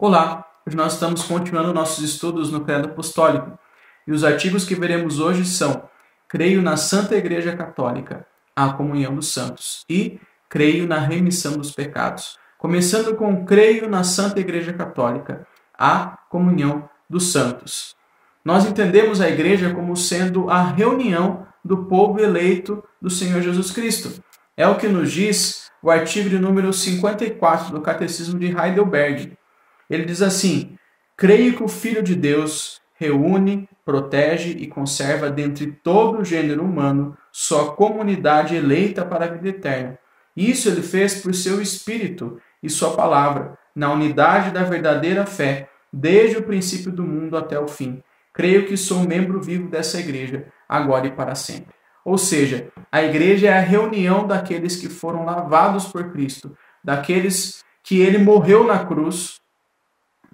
Olá, hoje nós estamos continuando nossos estudos no Credo Apostólico e os artigos que veremos hoje são Creio na Santa Igreja Católica, a comunhão dos santos e Creio na remissão dos pecados. Começando com Creio na Santa Igreja Católica, a comunhão dos santos. Nós entendemos a igreja como sendo a reunião do povo eleito do Senhor Jesus Cristo. É o que nos diz o artigo número 54 do Catecismo de Heidelberg ele diz assim: Creio que o Filho de Deus reúne, protege e conserva dentre todo o gênero humano sua comunidade eleita para a vida eterna. Isso ele fez por seu Espírito e sua palavra, na unidade da verdadeira fé, desde o princípio do mundo até o fim. Creio que sou membro vivo dessa igreja, agora e para sempre. Ou seja, a igreja é a reunião daqueles que foram lavados por Cristo, daqueles que ele morreu na cruz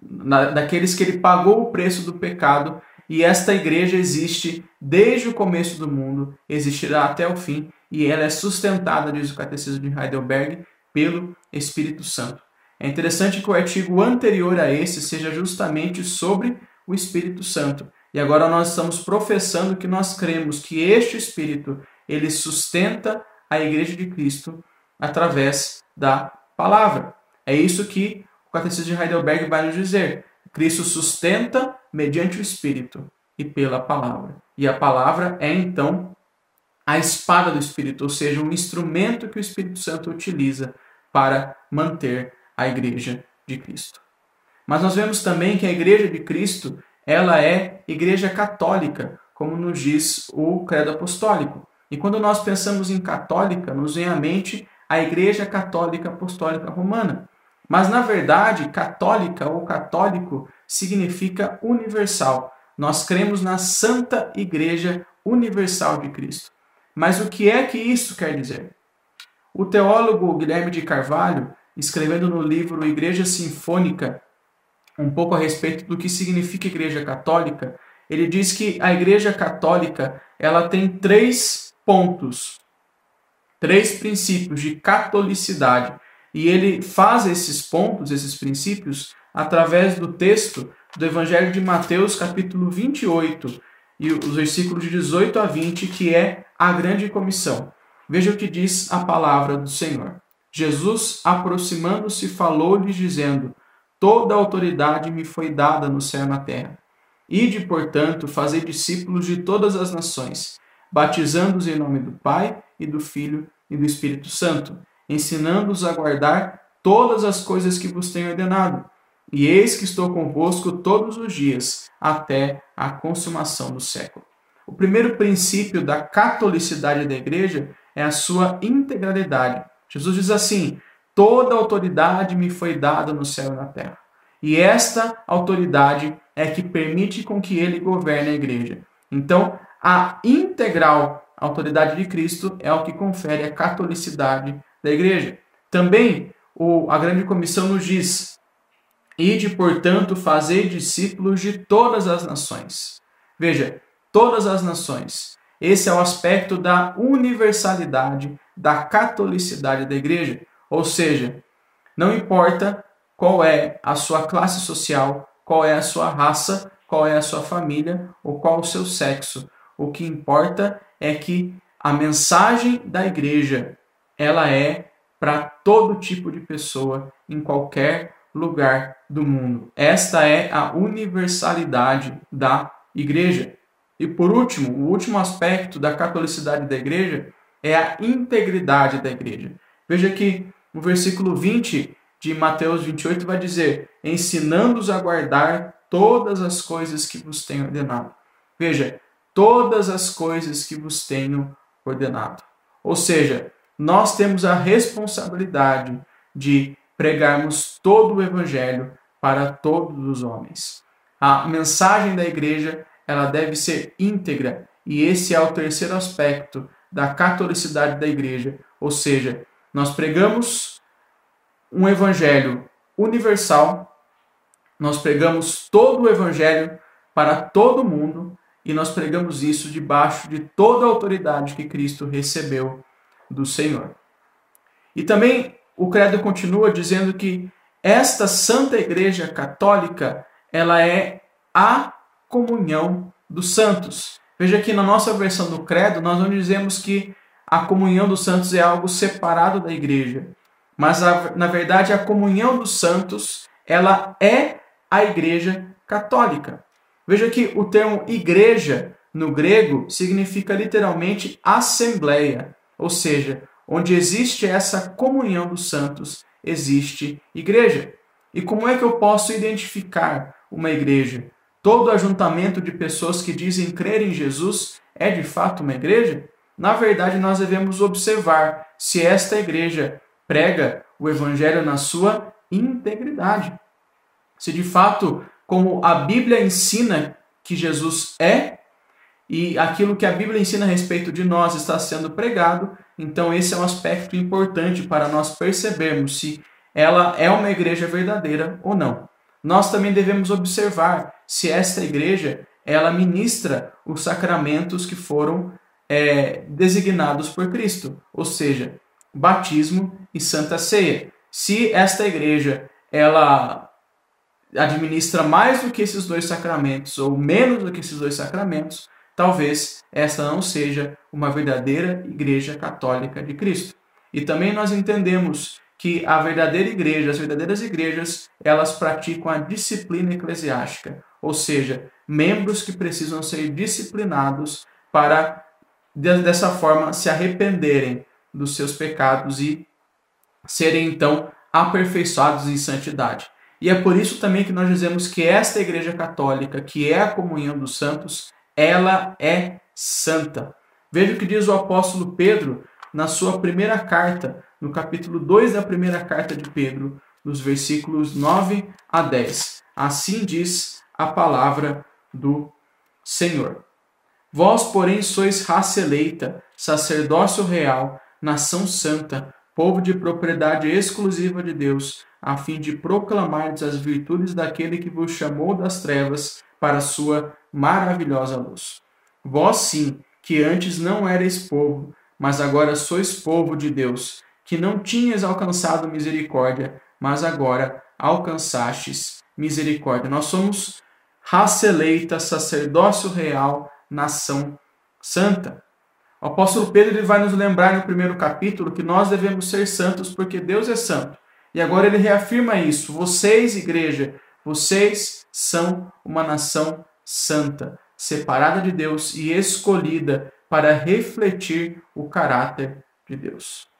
na, daqueles que ele pagou o preço do pecado, e esta igreja existe desde o começo do mundo, existirá até o fim, e ela é sustentada, diz o Catecismo de Heidelberg, pelo Espírito Santo. É interessante que o artigo anterior a esse seja justamente sobre o Espírito Santo. E agora nós estamos professando que nós cremos que este Espírito, ele sustenta a igreja de Cristo através da palavra. É isso que Catecismo de Heidelberg vai nos dizer: Cristo sustenta mediante o Espírito e pela palavra. E a palavra é então a espada do Espírito, ou seja, um instrumento que o Espírito Santo utiliza para manter a igreja de Cristo. Mas nós vemos também que a igreja de Cristo, ela é igreja católica, como nos diz o credo apostólico. E quando nós pensamos em católica, nos vem à mente a igreja católica apostólica romana. Mas, na verdade, católica ou católico significa universal. Nós cremos na Santa Igreja Universal de Cristo. Mas o que é que isso quer dizer? O teólogo Guilherme de Carvalho, escrevendo no livro Igreja Sinfônica, um pouco a respeito do que significa Igreja Católica, ele diz que a Igreja Católica ela tem três pontos, três princípios de catolicidade e ele faz esses pontos, esses princípios, através do texto do Evangelho de Mateus, capítulo 28, e os versículos de 18 a 20, que é a grande comissão. Veja o que diz a palavra do Senhor. Jesus, aproximando-se, falou-lhes, dizendo: Toda autoridade me foi dada no céu e na terra. Ide, portanto, fazer discípulos de todas as nações, batizando-os em nome do Pai e do Filho e do Espírito Santo ensinando-os a guardar todas as coisas que vos tenho ordenado. E eis que estou convosco todos os dias, até a consumação do século. O primeiro princípio da catolicidade da igreja é a sua integralidade. Jesus diz assim: Toda autoridade me foi dada no céu e na terra. E esta autoridade é que permite com que ele governe a igreja. Então, a integral autoridade de Cristo é o que confere a catolicidade da igreja. Também o, a grande comissão nos diz: Ide, portanto, fazer discípulos de todas as nações. Veja, todas as nações. Esse é o aspecto da universalidade, da catolicidade da igreja. Ou seja, não importa qual é a sua classe social, qual é a sua raça, qual é a sua família ou qual o seu sexo. O que importa é que a mensagem da igreja ela é para todo tipo de pessoa em qualquer lugar do mundo. Esta é a universalidade da igreja. E por último, o último aspecto da catolicidade da igreja é a integridade da igreja. Veja que no versículo 20 de Mateus 28 vai dizer: ensinando-os a guardar todas as coisas que vos tenho ordenado. Veja, todas as coisas que vos tenho ordenado. Ou seja, nós temos a responsabilidade de pregarmos todo o evangelho para todos os homens. A mensagem da igreja, ela deve ser íntegra, e esse é o terceiro aspecto da catolicidade da igreja, ou seja, nós pregamos um evangelho universal, nós pregamos todo o evangelho para todo mundo e nós pregamos isso debaixo de toda a autoridade que Cristo recebeu do Senhor. E também o credo continua dizendo que esta Santa Igreja Católica, ela é a comunhão dos santos. Veja que na nossa versão do credo, nós não dizemos que a comunhão dos santos é algo separado da igreja. Mas, na verdade, a comunhão dos santos, ela é a igreja católica. Veja que o termo igreja, no grego, significa literalmente assembleia. Ou seja, onde existe essa comunhão dos santos, existe igreja. E como é que eu posso identificar uma igreja? Todo ajuntamento de pessoas que dizem crer em Jesus é de fato uma igreja? Na verdade, nós devemos observar se esta igreja prega o evangelho na sua integridade. Se de fato, como a Bíblia ensina que Jesus é, e aquilo que a Bíblia ensina a respeito de nós está sendo pregado, então esse é um aspecto importante para nós percebermos se ela é uma igreja verdadeira ou não. Nós também devemos observar se esta igreja ela ministra os sacramentos que foram é, designados por Cristo, ou seja, batismo e santa ceia. Se esta igreja ela administra mais do que esses dois sacramentos ou menos do que esses dois sacramentos, talvez essa não seja uma verdadeira igreja católica de Cristo. E também nós entendemos que a verdadeira igreja, as verdadeiras igrejas, elas praticam a disciplina eclesiástica, ou seja, membros que precisam ser disciplinados para dessa forma se arrependerem dos seus pecados e serem então aperfeiçoados em santidade. E é por isso também que nós dizemos que esta igreja católica, que é a comunhão dos santos, ela é santa. Veja o que diz o apóstolo Pedro na sua primeira carta, no capítulo 2 da primeira carta de Pedro, nos versículos 9 a 10. Assim diz a palavra do Senhor. Vós, porém, sois raça eleita, sacerdócio real, nação santa, povo de propriedade exclusiva de Deus, a fim de proclamar as virtudes daquele que vos chamou das trevas para a sua maravilhosa luz. Vós sim, que antes não erais povo, mas agora sois povo de Deus, que não tinhas alcançado misericórdia, mas agora alcançastes misericórdia. Nós somos raça eleita, sacerdócio real, nação santa. O apóstolo Pedro ele vai nos lembrar no primeiro capítulo que nós devemos ser santos porque Deus é santo. E agora ele reafirma isso. Vocês, igreja, vocês são uma nação santa, separada de Deus e escolhida para refletir o caráter de Deus.